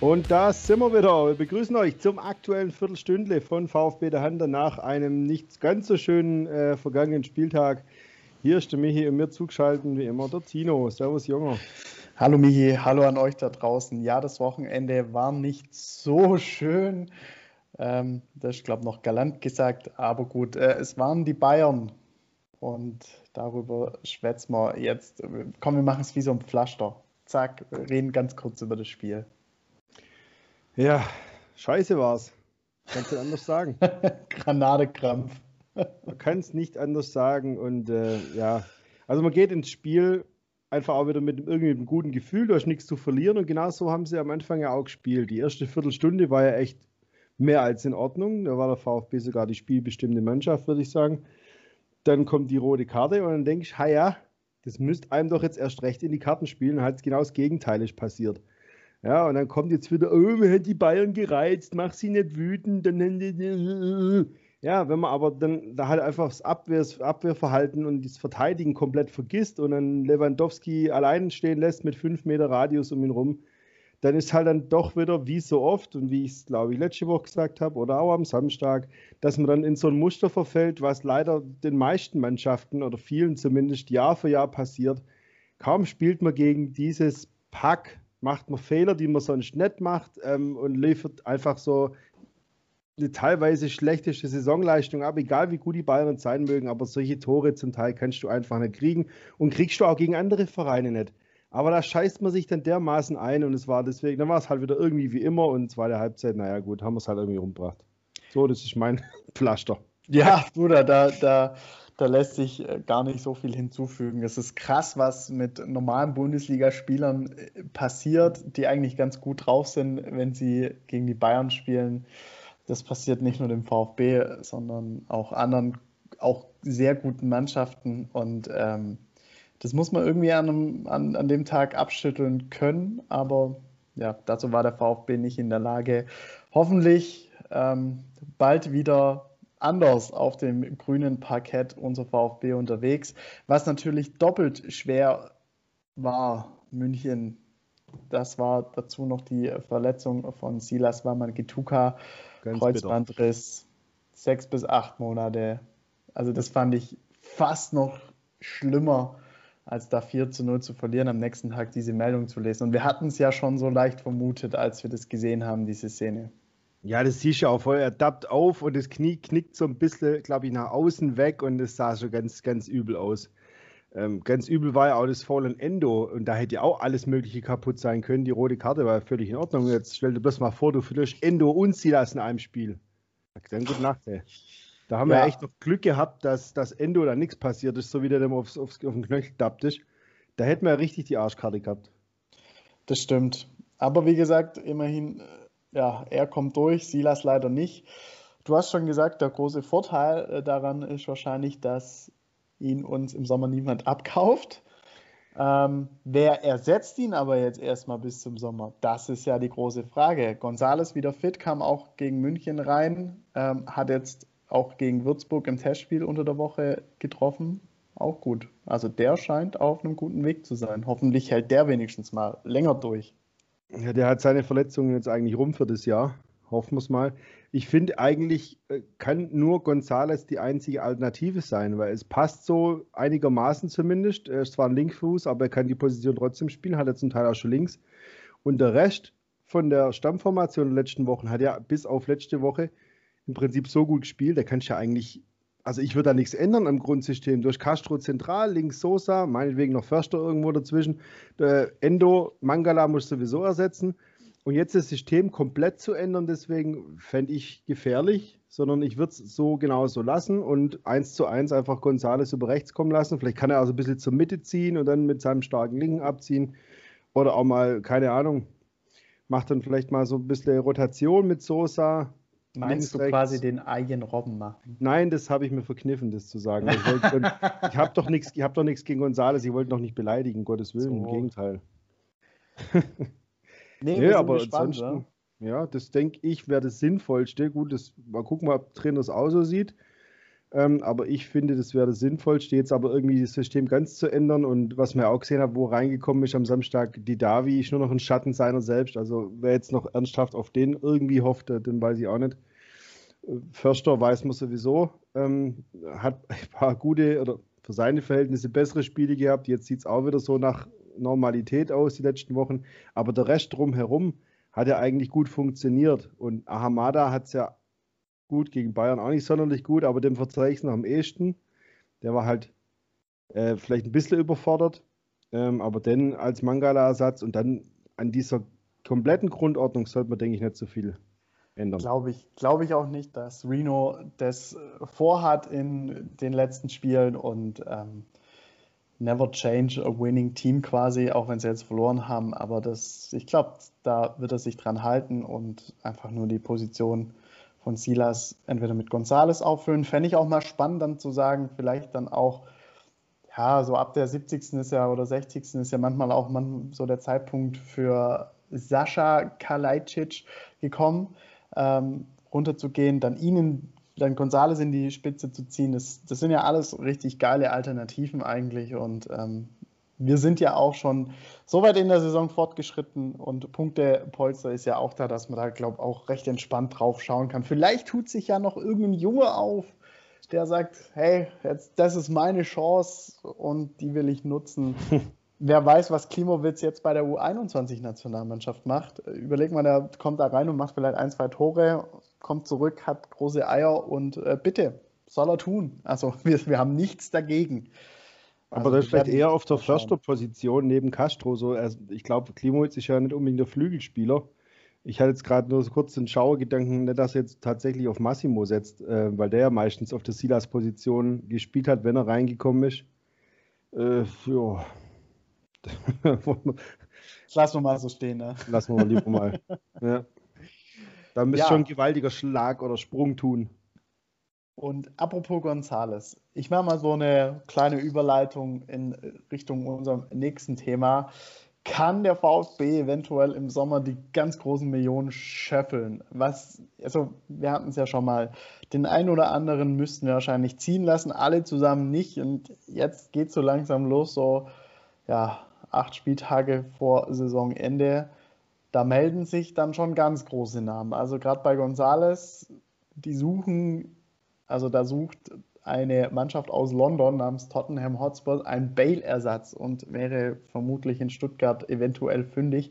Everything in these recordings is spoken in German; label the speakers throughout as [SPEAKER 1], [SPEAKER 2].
[SPEAKER 1] Und da sind wir wieder. Wir begrüßen euch zum aktuellen Viertelstündle von VfB der Hand nach einem nicht ganz so schönen äh, vergangenen Spieltag. Hier ist der Michi und mir zugeschaltet wie immer der Tino. Servus, Junger.
[SPEAKER 2] Hallo Michi, hallo an euch da draußen. Ja, das Wochenende war nicht so schön. Ähm, das ist, glaube ich, noch galant gesagt, aber gut, äh, es waren die Bayern. Und darüber schwätzen wir jetzt. Komm, wir machen es wie so ein Pflaster. Zack, reden ganz kurz über das Spiel.
[SPEAKER 1] Ja, scheiße war's. Kannst du anders sagen.
[SPEAKER 2] Granadekrampf.
[SPEAKER 1] man kann es nicht anders sagen. Und äh, ja, also man geht ins Spiel einfach auch wieder mit irgendwie einem guten Gefühl. Du hast nichts zu verlieren. Und genau so haben sie am Anfang ja auch gespielt. Die erste Viertelstunde war ja echt mehr als in Ordnung. Da war der VfB sogar die spielbestimmte Mannschaft, würde ich sagen. Dann kommt die rote Karte und dann denke ich, ha ja, das müsste einem doch jetzt erst recht in die Karten spielen. Halt genau das Gegenteil ist passiert. Ja, und dann kommt jetzt wieder, oh, man hat die Bayern gereizt, mach sie nicht wütend. Dann, ja, wenn man aber dann da halt einfach das Abwehr, Abwehrverhalten und das Verteidigen komplett vergisst und dann Lewandowski allein stehen lässt mit fünf Meter Radius um ihn rum, dann ist halt dann doch wieder, wie so oft und wie ich es, glaube ich, letzte Woche gesagt habe oder auch am Samstag, dass man dann in so ein Muster verfällt, was leider den meisten Mannschaften oder vielen zumindest Jahr für Jahr passiert. Kaum spielt man gegen dieses Pack macht man Fehler, die man sonst nicht macht ähm, und liefert einfach so eine teilweise schlechteste Saisonleistung ab, egal wie gut die Bayern sein mögen, aber solche Tore zum Teil kannst du einfach nicht kriegen und kriegst du auch gegen andere Vereine nicht. Aber da scheißt man sich dann dermaßen ein und es war deswegen, dann war es halt wieder irgendwie wie immer und zweite Halbzeit, naja gut, haben wir es halt irgendwie rumgebracht. So, das ist mein Pflaster.
[SPEAKER 2] Ja, Bruder, da, da, da lässt sich äh, gar nicht so viel hinzufügen. Es ist krass, was mit normalen Bundesligaspielern äh, passiert, die eigentlich ganz gut drauf sind, wenn sie gegen die Bayern spielen. Das passiert nicht nur dem VfB, sondern auch anderen, auch sehr guten Mannschaften. Und ähm, das muss man irgendwie an, einem, an, an dem Tag abschütteln können. Aber ja, dazu war der VfB nicht in der Lage. Hoffentlich ähm, bald wieder anders auf dem grünen Parkett unser VfB unterwegs. Was natürlich doppelt schwer war, München. Das war dazu noch die Verletzung von Silas Wamangituka, Kreuzbandriss, sechs bis acht Monate. Also das fand ich fast noch schlimmer, als da 4 zu 0 zu verlieren, am nächsten Tag diese Meldung zu lesen. Und wir hatten es ja schon so leicht vermutet, als wir das gesehen haben, diese Szene.
[SPEAKER 1] Ja, das siehst du auch voll. Er tappt auf und das Knie knickt so ein bisschen, glaube ich, nach außen weg und es sah schon ganz, ganz übel aus. Ähm, ganz übel war ja auch das Fallen Endo und da hätte ja auch alles Mögliche kaputt sein können. Die rote Karte war völlig in Ordnung. Jetzt stell dir bloß mal vor, du verlierst Endo und Silas in einem Spiel. Dann gute Nacht, ey. Da haben ja. wir echt noch Glück gehabt, dass das Endo da nichts passiert ist, so wie der dem aufs, aufs, auf den Knöchel tappt ist. Da hätten wir ja richtig die Arschkarte gehabt.
[SPEAKER 2] Das stimmt. Aber wie gesagt, immerhin ja, er kommt durch, Silas leider nicht. Du hast schon gesagt, der große Vorteil äh, daran ist wahrscheinlich, dass ihn uns im Sommer niemand abkauft. Ähm, wer ersetzt ihn aber jetzt erstmal bis zum Sommer? Das ist ja die große Frage. Gonzales wieder fit, kam auch gegen München rein, ähm, hat jetzt auch gegen Würzburg im Testspiel unter der Woche getroffen. Auch gut. Also der scheint auf einem guten Weg zu sein. Hoffentlich hält der wenigstens mal länger durch.
[SPEAKER 1] Ja, der hat seine Verletzungen jetzt eigentlich rum für das Jahr. Hoffen wir es mal. Ich finde eigentlich äh, kann nur Gonzales die einzige Alternative sein, weil es passt so einigermaßen zumindest. Er ist zwar ein Linkfuß, aber er kann die Position trotzdem spielen, hat er zum Teil auch schon links. Und der Rest von der Stammformation der letzten Wochen hat ja bis auf letzte Woche im Prinzip so gut gespielt, da kannst du ja eigentlich also ich würde da nichts ändern am Grundsystem. Durch Castro zentral, links Sosa, meinetwegen noch Förster irgendwo dazwischen. Der Endo, Mangala muss sowieso ersetzen. Und jetzt das System komplett zu ändern, deswegen fände ich gefährlich, sondern ich würde es so genau so lassen und eins zu eins einfach Gonzales über rechts kommen lassen. Vielleicht kann er also ein bisschen zur Mitte ziehen und dann mit seinem starken Linken abziehen. Oder auch mal, keine Ahnung, macht dann vielleicht mal so ein bisschen Rotation mit Sosa,
[SPEAKER 2] Meinst du quasi den eigenen Robben machen?
[SPEAKER 1] Nein, das habe ich mir verkniffen, das zu sagen. Ich, ich habe doch nichts hab gegen Gonzales, ich wollte noch nicht beleidigen, Gottes Willen, so. im Gegenteil. nee, nee aber gespannt, ansonsten, ja, ja das denke ich wäre das Sinnvollste. Gut, das, mal gucken, ob Trainer das auch so sieht. Ähm, aber ich finde, das wäre das Sinnvollste, jetzt aber irgendwie das System ganz zu ändern. Und was man ja auch gesehen hat, wo reingekommen ist am Samstag, die Davi ist nur noch ein Schatten seiner selbst. Also wer jetzt noch ernsthaft auf den irgendwie hofft, den weiß ich auch nicht. Förster weiß man sowieso, ähm, hat ein paar gute oder für seine Verhältnisse bessere Spiele gehabt. Jetzt sieht es auch wieder so nach Normalität aus, die letzten Wochen. Aber der Rest drumherum hat ja eigentlich gut funktioniert. Und Ahamada hat es ja gut gegen Bayern auch nicht sonderlich gut, aber dem verzeihe ich es noch am ehesten. Der war halt äh, vielleicht ein bisschen überfordert, ähm, aber dann als Mangala-Ersatz und dann an dieser kompletten Grundordnung sollte man, denke ich, nicht so viel ändern.
[SPEAKER 2] Glaube ich, glaube ich auch nicht, dass Reno das äh, vorhat in den letzten Spielen und ähm, never change a winning team quasi, auch wenn sie jetzt verloren haben. Aber das, ich glaube, da wird er sich dran halten und einfach nur die Position von Silas entweder mit Gonzales auffüllen. Fände ich auch mal spannend, dann zu sagen, vielleicht dann auch, ja, so ab der 70. ist ja oder 60. ist ja manchmal auch man, so der Zeitpunkt für Sascha Kalajdzic gekommen ähm, runterzugehen, dann ihnen, dann Gonzales in die Spitze zu ziehen. Das, das sind ja alles richtig geile Alternativen eigentlich und ähm, wir sind ja auch schon so weit in der Saison fortgeschritten und Punktepolster ist ja auch da, dass man da, glaube ich, auch recht entspannt drauf schauen kann. Vielleicht tut sich ja noch irgendein Junge auf, der sagt, hey, jetzt, das ist meine Chance und die will ich nutzen. wer weiß, was Klimowitz jetzt bei der U21-Nationalmannschaft macht. Überleg mal, der kommt da rein und macht vielleicht ein, zwei Tore, kommt zurück, hat große Eier und äh, bitte, soll er tun. Also wir, wir haben nichts dagegen.
[SPEAKER 1] Aber also, das ist vielleicht eher auf der Förster-Position neben Castro. So, also ich glaube, Klimowitz ist ja nicht unbedingt der Flügelspieler. Ich hatte jetzt gerade nur so kurz den Schauergedanken, nicht, dass er jetzt tatsächlich auf Massimo setzt, äh, weil der ja meistens auf der Silas-Position gespielt hat, wenn er reingekommen ist. Äh, ja,
[SPEAKER 2] Lassen wir mal so stehen, ne?
[SPEAKER 1] Lassen wir mal lieber mal. ja. Da müsste ja. schon ein gewaltiger Schlag oder Sprung tun.
[SPEAKER 2] Und apropos Gonzales, ich mache mal so eine kleine Überleitung in Richtung unserem nächsten Thema. Kann der VfB eventuell im Sommer die ganz großen Millionen scheffeln? Was, also wir hatten es ja schon mal, den einen oder anderen müssten wir wahrscheinlich ziehen lassen, alle zusammen nicht. Und jetzt geht es so langsam los, so, ja, acht Spieltage vor Saisonende, da melden sich dann schon ganz große Namen. Also gerade bei Gonzales, die suchen, also da sucht eine Mannschaft aus London namens Tottenham Hotspur einen Bale-Ersatz und wäre vermutlich in Stuttgart eventuell fündig.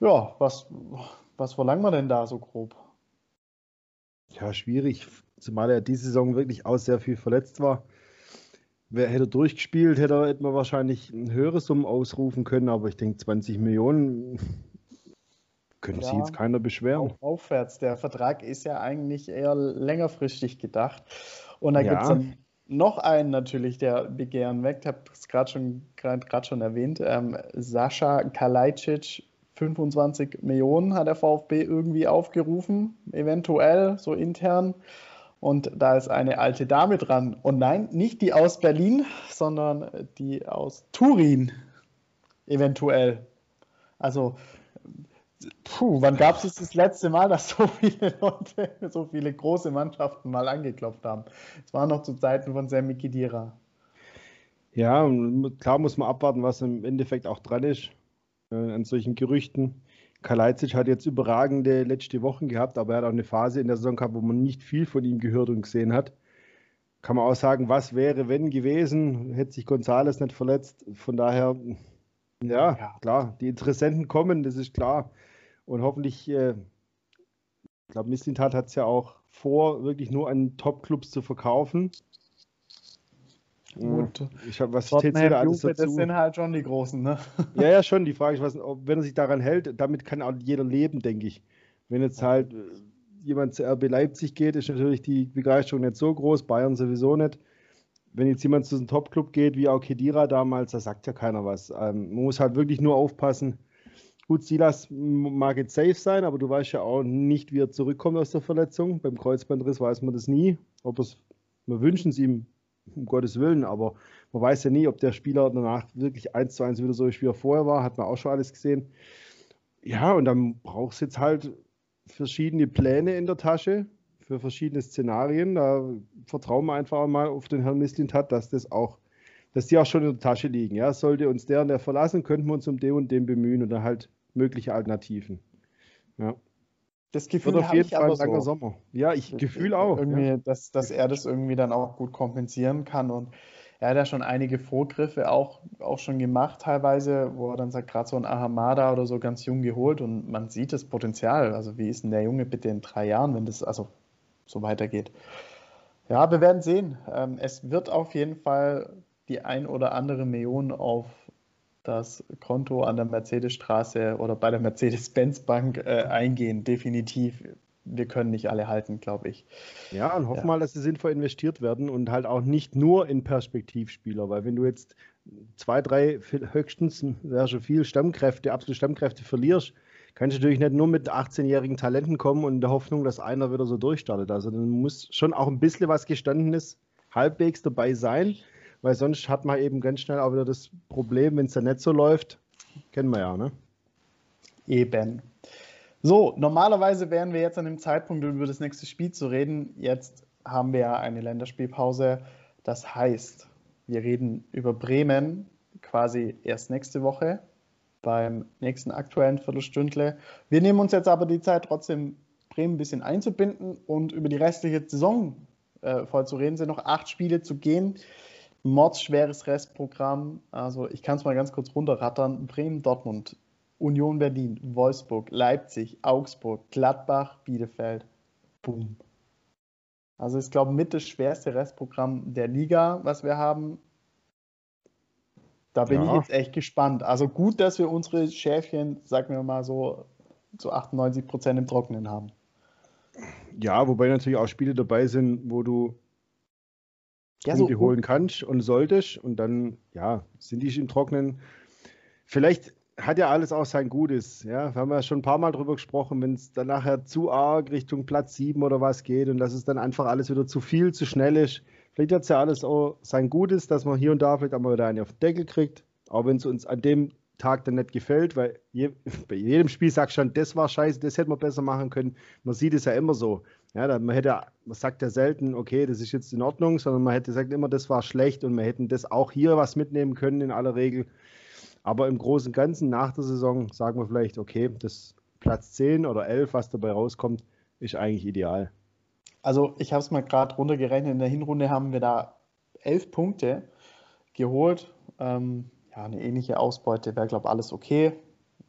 [SPEAKER 2] Ja, was, was verlangen wir denn da so grob?
[SPEAKER 1] Ja, schwierig, zumal er diese Saison wirklich auch sehr viel verletzt war. Wer hätte durchgespielt, hätte, hätte man wahrscheinlich eine höhere Summe ausrufen können, aber ich denke, 20 Millionen können ja, sich jetzt keiner beschweren.
[SPEAKER 2] Aufwärts. Der Vertrag ist ja eigentlich eher längerfristig gedacht. Und da ja. gibt es dann noch einen natürlich, der Begehren weckt. Ich habe es gerade schon, schon erwähnt. Ähm, Sascha Kalajdzic, 25 Millionen hat der VfB irgendwie aufgerufen, eventuell so intern. Und da ist eine alte Dame dran. Und nein, nicht die aus Berlin, sondern die aus Turin. Eventuell. Also, puh, wann gab es das letzte Mal, dass so viele Leute, so viele große Mannschaften mal angeklopft haben? Es war noch zu Zeiten von Sammy Kidira.
[SPEAKER 1] Ja, klar muss man abwarten, was im Endeffekt auch dran ist äh, an solchen Gerüchten. Kalajdzic hat jetzt überragende letzte Wochen gehabt, aber er hat auch eine Phase in der Saison gehabt, wo man nicht viel von ihm gehört und gesehen hat. Kann man auch sagen, was wäre, wenn gewesen, hätte sich Gonzales nicht verletzt. Von daher, ja, ja. klar, die Interessenten kommen, das ist klar. Und hoffentlich, äh, ich glaube, Mislintat hat es ja auch vor, wirklich nur an Top-Clubs zu verkaufen.
[SPEAKER 2] Gut. Ich hab, was zählt da alles dazu? Das sind halt schon die Großen, ne?
[SPEAKER 1] Ja, ja, schon. Die Frage ist, was, ob, wenn er sich daran hält, damit kann auch jeder leben, denke ich. Wenn jetzt halt äh, jemand zu RB Leipzig geht, ist natürlich die Begeisterung nicht so groß, Bayern sowieso nicht. Wenn jetzt jemand zu einem Top-Club geht, wie auch Kedira damals, da sagt ja keiner was. Ähm, man muss halt wirklich nur aufpassen. Gut, Silas mag jetzt safe sein, aber du weißt ja auch nicht, wie er zurückkommt aus der Verletzung. Beim Kreuzbandriss weiß man das nie. Ob es, wir wünschen es ihm um Gottes Willen, aber man weiß ja nie, ob der Spieler danach wirklich eins zu eins wieder so ist, wie er vorher war, hat man auch schon alles gesehen. Ja, und dann brauchst du jetzt halt verschiedene Pläne in der Tasche für verschiedene Szenarien. Da vertrauen wir einfach mal auf den Herrn Mislintat, dass das auch, dass die auch schon in der Tasche liegen. Ja, sollte uns der und der verlassen, könnten wir uns um den und den bemühen oder halt mögliche Alternativen. Ja.
[SPEAKER 2] Das Gefühl auf jeden Fall ein langer so.
[SPEAKER 1] Sommer. Ja, ich Gefühl auch.
[SPEAKER 2] Irgendwie, ja. dass, dass er das irgendwie dann auch gut kompensieren kann und er hat ja schon einige Vorgriffe auch, auch schon gemacht, teilweise, wo er dann sagt, gerade so ein Ahamada oder so ganz jung geholt und man sieht das Potenzial. Also, wie ist denn der Junge bitte in drei Jahren, wenn das also so weitergeht? Ja, wir werden sehen. Ähm, es wird auf jeden Fall die ein oder andere Million auf das Konto an der Mercedesstraße oder bei der Mercedes-Benz-Bank äh, eingehen, definitiv wir können nicht alle halten, glaube ich.
[SPEAKER 1] Ja, und hoffen ja. mal, dass sie sinnvoll investiert werden und halt auch nicht nur in Perspektivspieler, weil wenn du jetzt zwei, drei, höchstens wäre schon viel Stammkräfte, absolute Stammkräfte verlierst, kannst du natürlich nicht nur mit 18-jährigen Talenten kommen und in der Hoffnung, dass einer wieder so durchstartet. Also dann muss schon auch ein bisschen was Gestandenes halbwegs dabei sein, weil sonst hat man eben ganz schnell auch wieder das Problem, wenn es dann nicht so läuft, kennen wir ja, ne?
[SPEAKER 2] Eben. So, normalerweise wären wir jetzt an dem Zeitpunkt, über das nächste Spiel zu reden. Jetzt haben wir ja eine Länderspielpause. Das heißt, wir reden über Bremen quasi erst nächste Woche beim nächsten aktuellen Viertelstündle. Wir nehmen uns jetzt aber die Zeit, trotzdem Bremen ein bisschen einzubinden und über die restliche Saison äh, voll. Es sind noch acht Spiele zu gehen. Mordsschweres Restprogramm. Also ich kann es mal ganz kurz runterrattern. Bremen, Dortmund, Union Berlin, Wolfsburg, Leipzig, Augsburg, Gladbach, Bielefeld. Boom. Also ich glaube mit das schwerste Restprogramm der Liga, was wir haben. Da bin ja. ich jetzt echt gespannt. Also gut, dass wir unsere Schäfchen, sagen wir mal so, zu 98 Prozent im Trockenen haben.
[SPEAKER 1] Ja, wobei natürlich auch Spiele dabei sind, wo du ja, so holen kannst und solltest. Und dann, ja, sind die im Trockenen. Vielleicht hat ja alles auch sein Gutes. Ja, wir haben ja schon ein paar Mal drüber gesprochen, wenn es dann nachher zu arg Richtung Platz 7 oder was geht und dass es dann einfach alles wieder zu viel, zu schnell ist. Vielleicht hat es ja alles auch sein Gutes, dass man hier und da vielleicht auch mal wieder einen auf den Deckel kriegt. Auch wenn es uns an dem Tag dann nicht gefällt, weil je, bei jedem Spiel sagst du schon, das war scheiße, das hätte man besser machen können. Man sieht es ja immer so. Ja, man hätte, man sagt ja selten, okay, das ist jetzt in Ordnung, sondern man hätte gesagt immer, das war schlecht und wir hätten das auch hier was mitnehmen können in aller Regel. Aber im Großen und Ganzen nach der Saison sagen wir vielleicht, okay, das Platz 10 oder 11, was dabei rauskommt, ist eigentlich ideal.
[SPEAKER 2] Also ich habe es mal gerade runtergerechnet, in der Hinrunde haben wir da elf Punkte geholt. Ähm, ja, eine ähnliche Ausbeute wäre, glaube ich, alles okay.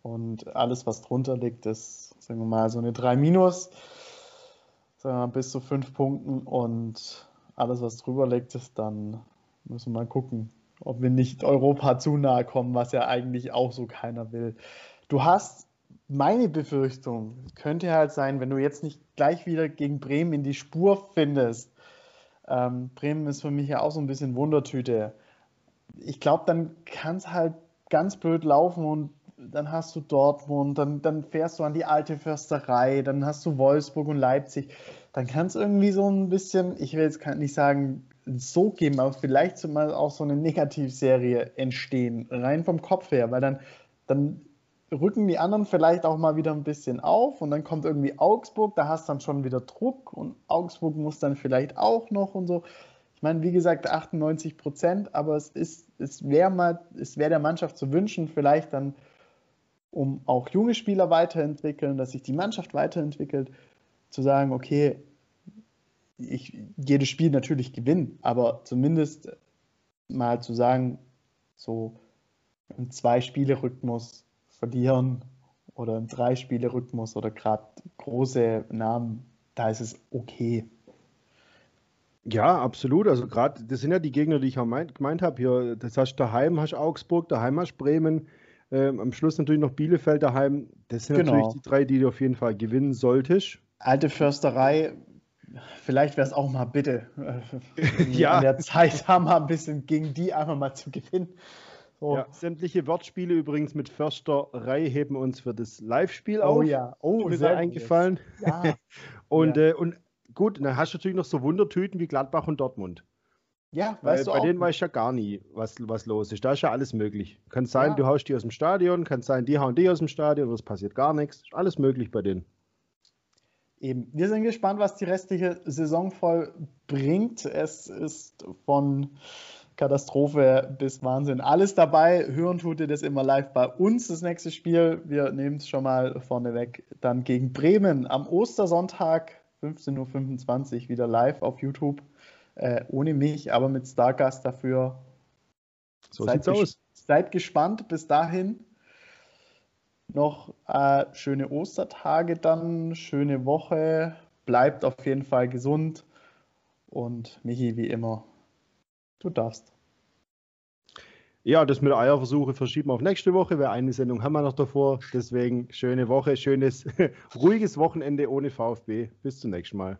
[SPEAKER 2] Und alles, was drunter liegt, ist, sagen wir mal, so eine 3 minus, sagen mal, bis zu 5 Punkten. Und alles, was drüber liegt, ist dann, müssen wir mal gucken, ob wir nicht Europa zu nahe kommen, was ja eigentlich auch so keiner will. Du hast meine Befürchtung, könnte halt sein, wenn du jetzt nicht gleich wieder gegen Bremen in die Spur findest. Ähm, Bremen ist für mich ja auch so ein bisschen Wundertüte. Ich glaube, dann kann es halt ganz blöd laufen und dann hast du Dortmund, dann, dann fährst du an die alte Försterei, dann hast du Wolfsburg und Leipzig. Dann kann es irgendwie so ein bisschen, ich will jetzt nicht sagen, so geben, aber vielleicht mal auch so eine Negativserie entstehen, rein vom Kopf her, weil dann, dann rücken die anderen vielleicht auch mal wieder ein bisschen auf und dann kommt irgendwie Augsburg, da hast dann schon wieder Druck und Augsburg muss dann vielleicht auch noch und so. Ich meine, wie gesagt, 98 Prozent, aber es ist, es wäre mal, es wäre der Mannschaft zu wünschen, vielleicht dann, um auch junge Spieler weiterentwickeln, dass sich die Mannschaft weiterentwickelt, zu sagen, okay, ich jedes Spiel natürlich gewinne, aber zumindest mal zu sagen, so im Zwei-Spiele-Rhythmus verlieren oder im Drei-Spiele-Rhythmus oder gerade große Namen, da ist es okay.
[SPEAKER 1] Ja, absolut. Also gerade, das sind ja die Gegner, die ich auch mein, gemeint habe hier. Das heißt, daheim hast Augsburg, daheim hast Bremen, ähm, am Schluss natürlich noch Bielefeld daheim. Das sind genau. natürlich die drei, die du auf jeden Fall gewinnen solltest.
[SPEAKER 2] Alte Försterei vielleicht wäre es auch mal bitte äh, ja. an der Zeit haben wir ein bisschen gegen die einfach mal zu gewinnen.
[SPEAKER 1] So. Ja, sämtliche Wortspiele übrigens mit Försterei heben uns für das Live-Spiel oh, auf.
[SPEAKER 2] Oh ja, oh,
[SPEAKER 1] sehr eingefallen. Ja. und, ja. Äh, und gut, dann hast du natürlich noch so Wundertüten wie Gladbach und Dortmund.
[SPEAKER 2] Ja,
[SPEAKER 1] Weil weißt du bei auch. denen weiß ich ja gar nie, was, was los ist. Da ist ja alles möglich. Kann sein, ja. du haust die aus dem Stadion, kann sein, die hauen die aus dem Stadion, es passiert gar nichts. Ist alles möglich bei denen.
[SPEAKER 2] eben, wir sind gespannt, was die restliche Saison vollbringt. Es ist von Katastrophe bis Wahnsinn. Alles dabei. Hören tut ihr das immer live bei uns, das nächste Spiel. Wir nehmen es schon mal vorneweg. Dann gegen Bremen am Ostersonntag, 15.25 Uhr, wieder live auf YouTube. Äh, ohne mich, aber mit Stargast dafür.
[SPEAKER 1] So seid sieht's aus.
[SPEAKER 2] Seid gespannt. Bis dahin noch äh, schöne Ostertage dann, schöne Woche. Bleibt auf jeden Fall gesund. Und Michi, wie immer, Du darfst.
[SPEAKER 1] Ja, das mit der Eierversuche verschieben wir auf nächste Woche, weil eine Sendung haben wir noch davor. Deswegen schöne Woche, schönes, ruhiges Wochenende ohne VfB. Bis zum nächsten Mal.